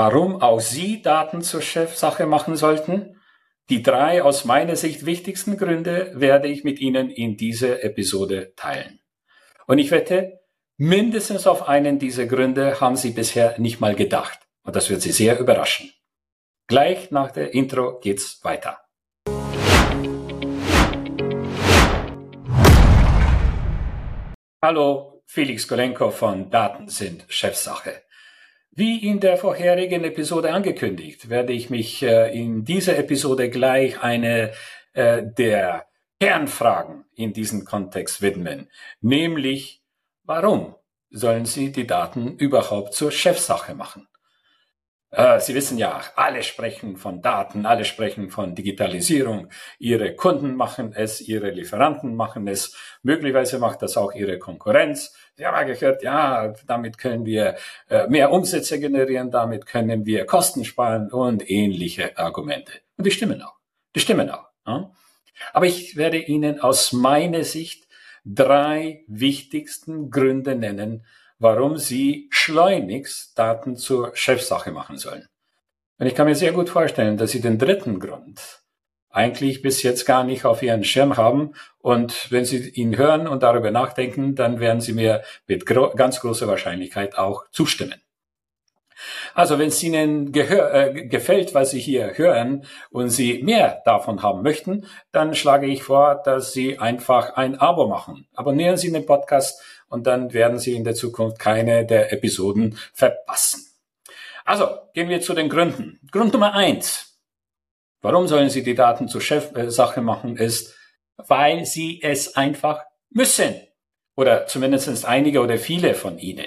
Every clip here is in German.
warum auch Sie Daten zur Chefsache machen sollten? Die drei aus meiner Sicht wichtigsten Gründe werde ich mit Ihnen in dieser Episode teilen. Und ich wette, mindestens auf einen dieser Gründe haben Sie bisher nicht mal gedacht. Und das wird Sie sehr überraschen. Gleich nach der Intro geht's weiter. Hallo, Felix Golenko von Daten sind Chefsache. Wie in der vorherigen Episode angekündigt, werde ich mich äh, in dieser Episode gleich eine äh, der Kernfragen in diesem Kontext widmen, nämlich warum sollen Sie die Daten überhaupt zur Chefsache machen? Äh, Sie wissen ja, alle sprechen von Daten, alle sprechen von Digitalisierung. Ihre Kunden machen es, Ihre Lieferanten machen es, möglicherweise macht das auch Ihre Konkurrenz. Sie haben ja gehört, ja, damit können wir äh, mehr Umsätze generieren, damit können wir Kosten sparen und ähnliche Argumente. Und die stimmen auch. Die stimmen auch. Aber ich werde Ihnen aus meiner Sicht drei wichtigsten Gründe nennen, warum Sie schleunigst Daten zur Chefsache machen sollen. Und ich kann mir sehr gut vorstellen, dass Sie den dritten Grund eigentlich bis jetzt gar nicht auf Ihren Schirm haben. Und wenn Sie ihn hören und darüber nachdenken, dann werden Sie mir mit gro ganz großer Wahrscheinlichkeit auch zustimmen. Also wenn es Ihnen äh, gefällt, was Sie hier hören und Sie mehr davon haben möchten, dann schlage ich vor, dass Sie einfach ein Abo machen. Abonnieren Sie den Podcast und dann werden Sie in der Zukunft keine der Episoden verpassen. Also, gehen wir zu den Gründen. Grund Nummer eins. Warum sollen Sie die Daten zur Chefsache machen, ist, weil Sie es einfach müssen. Oder zumindest einige oder viele von Ihnen.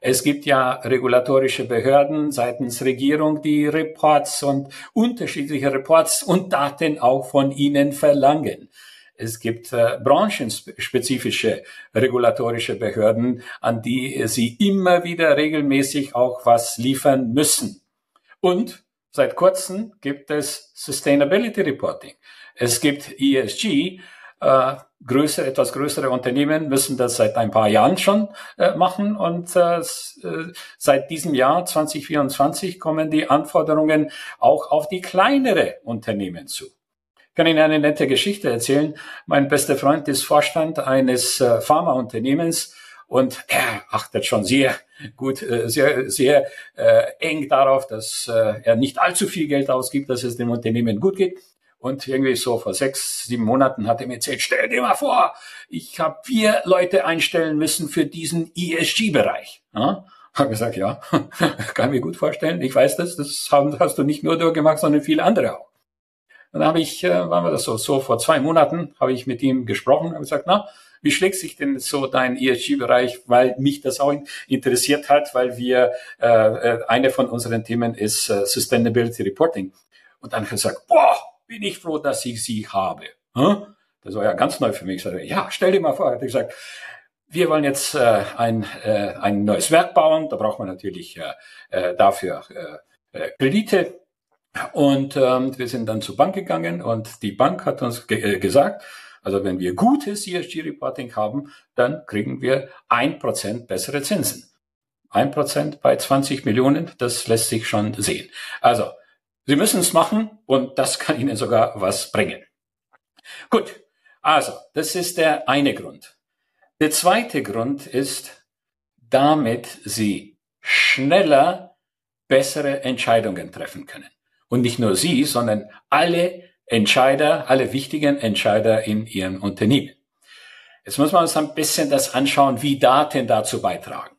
Es gibt ja regulatorische Behörden seitens Regierung, die Reports und unterschiedliche Reports und Daten auch von Ihnen verlangen. Es gibt äh, branchenspezifische regulatorische Behörden, an die Sie immer wieder regelmäßig auch was liefern müssen. Und seit kurzem gibt es Sustainability Reporting. Es gibt ESG. Äh, größere, etwas größere Unternehmen müssen das seit ein paar Jahren schon äh, machen und äh, äh seit diesem Jahr 2024 kommen die Anforderungen auch auf die kleinere Unternehmen zu kann Ihnen eine nette Geschichte erzählen. Mein bester Freund ist Vorstand eines äh, Pharmaunternehmens und er achtet schon sehr gut, äh, sehr, sehr äh, eng darauf, dass äh, er nicht allzu viel Geld ausgibt, dass es dem Unternehmen gut geht. Und irgendwie so vor sechs, sieben Monaten hat er mir erzählt, stell dir mal vor, ich habe vier Leute einstellen müssen für diesen ESG-Bereich. Ja? Habe gesagt, ja, kann mir gut vorstellen. Ich weiß das, das hast du nicht nur du gemacht, sondern viele andere auch. Dann habe ich, äh, waren wir das so, so vor zwei Monaten, habe ich mit ihm gesprochen und gesagt, na, wie schlägt sich denn so dein ESG-Bereich, weil mich das auch interessiert hat, weil wir, äh, äh, eine von unseren Themen ist äh, Sustainability Reporting. Und dann habe ich gesagt, boah, bin ich froh, dass ich sie habe. Hm? Das war ja ganz neu für mich. Ich sagte, ja, stell dir mal vor, hat er gesagt, wir wollen jetzt äh, ein, äh, ein neues Werk bauen. Da braucht man natürlich äh, äh dafür äh, äh, Kredite. Und ähm, wir sind dann zur Bank gegangen und die Bank hat uns ge äh, gesagt, also wenn wir gutes ESG-Reporting haben, dann kriegen wir ein Prozent bessere Zinsen. Ein Prozent bei 20 Millionen, das lässt sich schon sehen. Also, Sie müssen es machen und das kann Ihnen sogar was bringen. Gut, also, das ist der eine Grund. Der zweite Grund ist, damit Sie schneller bessere Entscheidungen treffen können. Und nicht nur Sie, sondern alle Entscheider, alle wichtigen Entscheider in Ihrem Unternehmen. Jetzt muss man uns ein bisschen das anschauen, wie Daten dazu beitragen.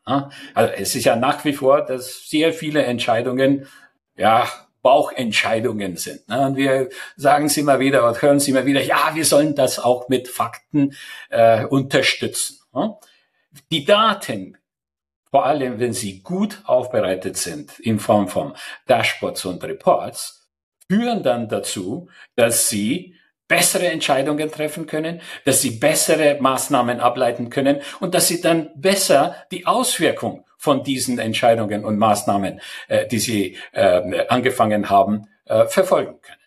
Also es ist ja nach wie vor, dass sehr viele Entscheidungen, ja, Bauchentscheidungen sind. Und wir sagen sie immer wieder und hören sie immer wieder, ja, wir sollen das auch mit Fakten äh, unterstützen. Die Daten vor allem wenn sie gut aufbereitet sind in Form von Dashboards und Reports, führen dann dazu, dass sie bessere Entscheidungen treffen können, dass sie bessere Maßnahmen ableiten können und dass sie dann besser die Auswirkung von diesen Entscheidungen und Maßnahmen, äh, die sie äh, angefangen haben, äh, verfolgen können.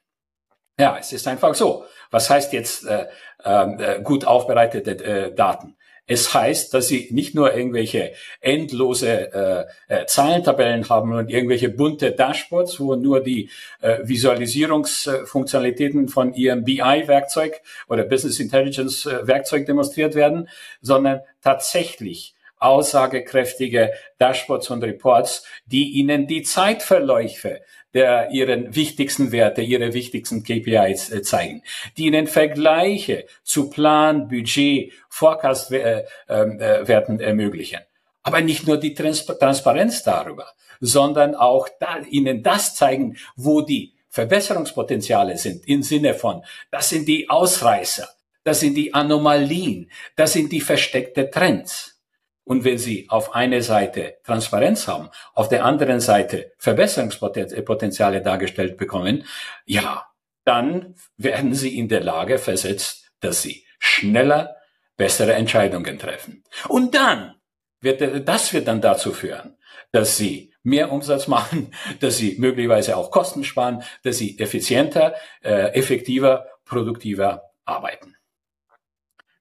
Ja, es ist einfach so. Was heißt jetzt äh, ähm, äh, gut aufbereitete äh, Daten? Es heißt, dass sie nicht nur irgendwelche endlose äh, äh, Zahlentabellen haben und irgendwelche bunte Dashboards, wo nur die äh, Visualisierungsfunktionalitäten von ihrem BI-Werkzeug oder Business Intelligence-Werkzeug demonstriert werden, sondern tatsächlich aussagekräftige Dashboards und Reports, die Ihnen die Zeitverläufe der ihren wichtigsten Werte, ihre wichtigsten KPIs äh, zeigen, die ihnen Vergleiche zu Plan, Budget, Forecast-Werten äh, äh, ermöglichen. Aber nicht nur die Trans Transparenz darüber, sondern auch da, ihnen das zeigen, wo die Verbesserungspotenziale sind, im Sinne von, das sind die Ausreißer, das sind die Anomalien, das sind die versteckte Trends. Und wenn Sie auf eine Seite Transparenz haben, auf der anderen Seite Verbesserungspotenziale dargestellt bekommen, ja, dann werden Sie in der Lage versetzt, dass Sie schneller bessere Entscheidungen treffen. Und dann wird, das wird dann dazu führen, dass Sie mehr Umsatz machen, dass Sie möglicherweise auch Kosten sparen, dass Sie effizienter, äh, effektiver, produktiver arbeiten.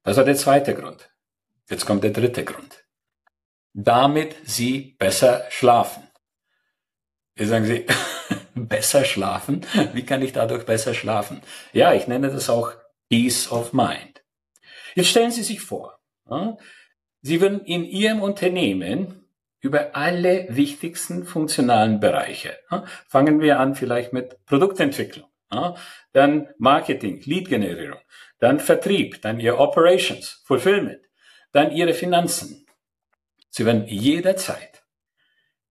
Das war der zweite Grund. Jetzt kommt der dritte Grund damit sie besser schlafen. Jetzt sagen Sie, besser schlafen? Wie kann ich dadurch besser schlafen? Ja, ich nenne das auch Peace of Mind. Jetzt stellen Sie sich vor, Sie würden in Ihrem Unternehmen über alle wichtigsten funktionalen Bereiche. Fangen wir an vielleicht mit Produktentwicklung, dann Marketing, Lead-Generierung, dann Vertrieb, dann Ihr Operations, Fulfillment, dann Ihre Finanzen, Sie werden jederzeit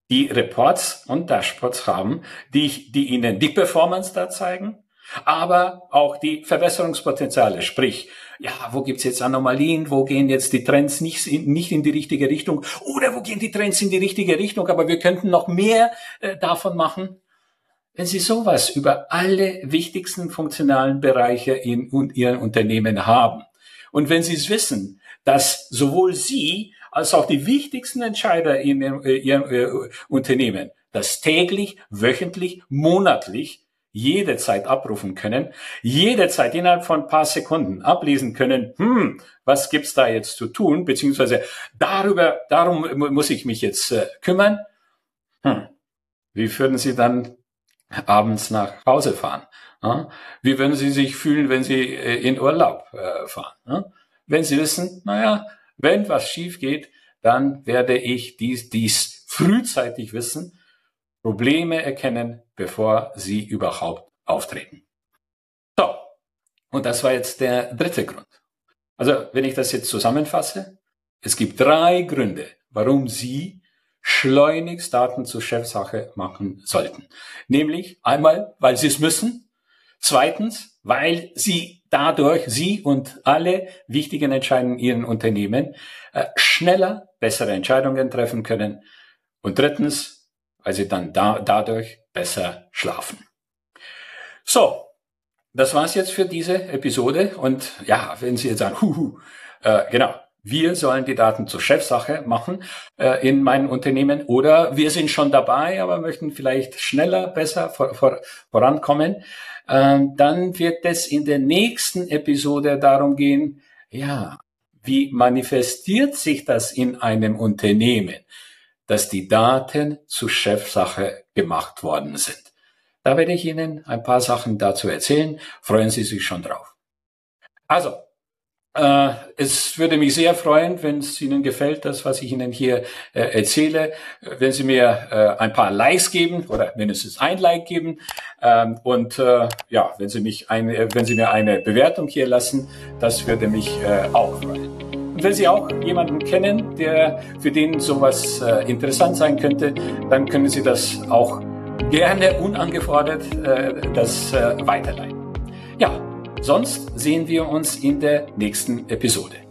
die Reports und Dashboards haben, die, die Ihnen die Performance da zeigen, aber auch die Verbesserungspotenziale. Sprich, ja, wo gibt's jetzt Anomalien, wo gehen jetzt die Trends nicht in, nicht in die richtige Richtung oder wo gehen die Trends in die richtige Richtung, aber wir könnten noch mehr äh, davon machen. Wenn Sie sowas über alle wichtigsten funktionalen Bereiche in, in Ihrem Unternehmen haben und wenn Sie es wissen, dass sowohl Sie als auch die wichtigsten Entscheider in äh, ihrem äh, Unternehmen das täglich, wöchentlich, monatlich jederzeit abrufen können, jederzeit innerhalb von ein paar Sekunden ablesen können, hm, was gibt's da jetzt zu tun, beziehungsweise darüber, darum muss ich mich jetzt äh, kümmern. Hm, wie würden Sie dann abends nach Hause fahren? Ja? Wie würden Sie sich fühlen, wenn Sie äh, in Urlaub äh, fahren? Ja? Wenn Sie wissen, naja, wenn was schief geht, dann werde ich dies, dies frühzeitig wissen, Probleme erkennen, bevor sie überhaupt auftreten. So. Und das war jetzt der dritte Grund. Also, wenn ich das jetzt zusammenfasse, es gibt drei Gründe, warum Sie schleunigst Daten zur Chefsache machen sollten. Nämlich einmal, weil Sie es müssen. Zweitens, weil Sie dadurch Sie und alle wichtigen Entscheidungen in Ihren Unternehmen äh, schneller bessere Entscheidungen treffen können. Und drittens, weil Sie dann da, dadurch besser schlafen. So, das war's jetzt für diese Episode. Und ja, wenn Sie jetzt sagen, huhu, äh, genau, wir sollen die Daten zur Chefsache machen äh, in meinem Unternehmen oder wir sind schon dabei, aber möchten vielleicht schneller, besser vor, vor, vorankommen. Ähm, dann wird es in der nächsten Episode darum gehen, ja, wie manifestiert sich das in einem Unternehmen, dass die Daten zur Chefsache gemacht worden sind. Da werde ich Ihnen ein paar Sachen dazu erzählen. Freuen Sie sich schon drauf. Also, äh, es würde mich sehr freuen, wenn es Ihnen gefällt, das, was ich Ihnen hier äh, erzähle, wenn Sie mir äh, ein paar Likes geben oder mindestens ein Like geben ähm, und äh, ja, wenn Sie mich eine, wenn Sie mir eine Bewertung hier lassen, das würde mich äh, auch freuen. Und wenn Sie auch jemanden kennen, der für den sowas äh, interessant sein könnte, dann können Sie das auch gerne unangefordert das weiterleiten. Ja, Sonst sehen wir uns in der nächsten Episode.